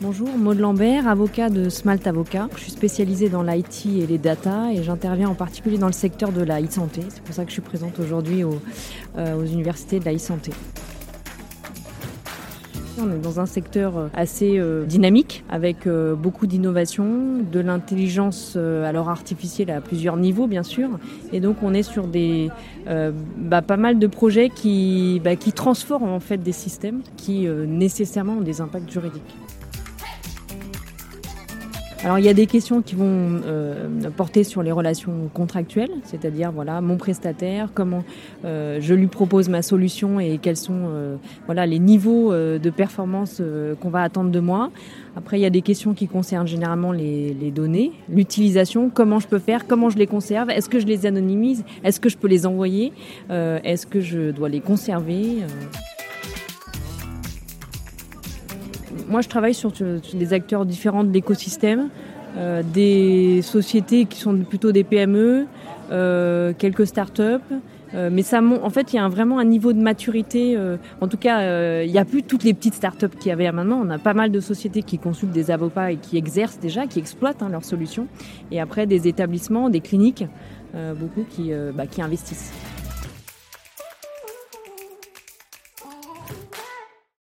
Bonjour, Maud Lambert, avocat de Smalt Avocat. Je suis spécialisée dans l'IT et les data et j'interviens en particulier dans le secteur de la e-santé. C'est pour ça que je suis présente aujourd'hui aux, euh, aux universités de la e-santé. On est dans un secteur assez euh, dynamique avec euh, beaucoup d'innovation, de l'intelligence euh, alors artificielle à plusieurs niveaux bien sûr. Et donc on est sur des bah, pas mal de projets qui, bah, qui transforment en fait des systèmes qui nécessairement ont des impacts juridiques. Alors il y a des questions qui vont euh, porter sur les relations contractuelles, c'est-à-dire voilà mon prestataire, comment euh, je lui propose ma solution et quels sont euh, voilà les niveaux de performance qu'on va attendre de moi. Après il y a des questions qui concernent généralement les, les données, l'utilisation, comment je peux faire, comment je les conserve, est-ce que je les anonymise, est-ce que je peux les envoyer, est-ce que je dois les conserver. Moi, je travaille sur, des acteurs différents de l'écosystème, euh, des sociétés qui sont plutôt des PME, euh, quelques startups. Euh, mais ça, en fait, il y a vraiment un niveau de maturité. Euh, en tout cas, euh, il n'y a plus toutes les petites startups qu'il y avait maintenant. On a pas mal de sociétés qui consultent des avocats et qui exercent déjà, qui exploitent hein, leurs solutions. Et après, des établissements, des cliniques, beaucoup qui, bah, qui investissent.